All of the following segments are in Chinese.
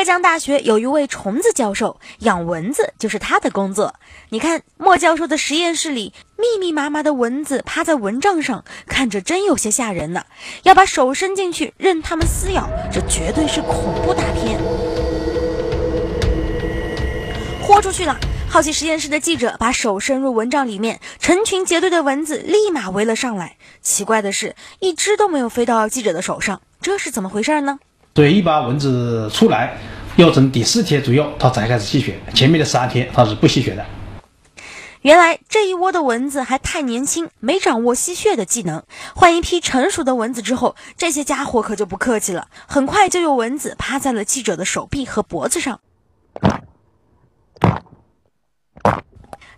浙江大学有一位虫子教授，养蚊子就是他的工作。你看莫教授的实验室里，密密麻麻的蚊子趴在蚊帐上，看着真有些吓人呢。要把手伸进去任它们撕咬，这绝对是恐怖大片。豁出去了！好奇实验室的记者把手伸入蚊帐里面，成群结队的蚊子立马围了上来。奇怪的是，一只都没有飞到记者的手上，这是怎么回事呢？所以一把蚊子出来，要等第四天左右，它才开始吸血。前面的三天它是不吸血的。原来这一窝的蚊子还太年轻，没掌握吸血的技能。换一批成熟的蚊子之后，这些家伙可就不客气了。很快就有蚊子趴在了记者的手臂和脖子上。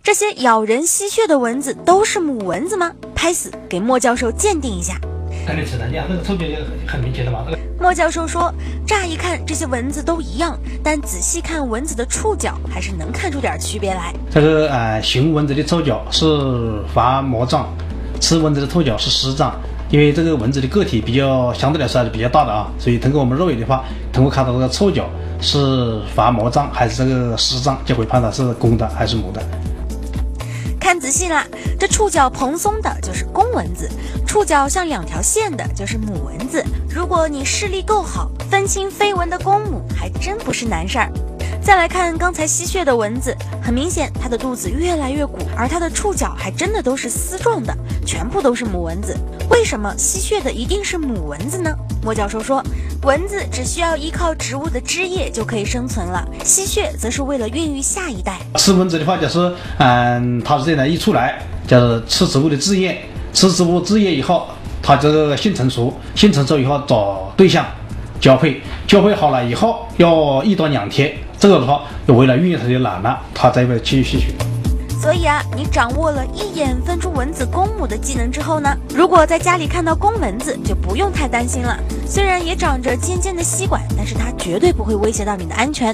这些咬人吸血的蚊子都是母蚊子吗？拍死，给莫教授鉴定一下。看你吃的，你看这个触觉就很很明显的嘛。莫教授说，乍一看这些蚊子都一样，但仔细看蚊子的触角，还是能看出点区别来。这个呃，雄蚊子的触角是滑膜状，雌蚊子的触角是丝状。因为这个蚊子的个体比较相对来说还是比较大的啊，所以通过我们肉眼的话，通过看到这个触角是滑膜状还是这个丝状，就会判断是公的还是母的。仔细啦，这触角蓬松的就是公蚊子，触角像两条线的就是母蚊子。如果你视力够好，分清飞蚊的公母还真不是难事儿。再来看刚才吸血的蚊子，很明显它的肚子越来越鼓，而它的触角还真的都是丝状的，全部都是母蚊子。为什么吸血的一定是母蚊子呢？莫教授说，蚊子只需要依靠植物的汁液就可以生存了，吸血则是为了孕育下一代。吃蚊子的话，就是嗯，它是这样一出来，就是吃植物的汁液，吃植物汁液以后，它这个性成熟，性成熟以后找对象交配，交配好了以后要一到两天。这个的话，就为了孕育它的卵呢，它再会去吸血。所以啊，你掌握了一眼分出蚊子公母的技能之后呢，如果在家里看到公蚊子，就不用太担心了。虽然也长着尖尖的吸管，但是它绝对不会威胁到你的安全。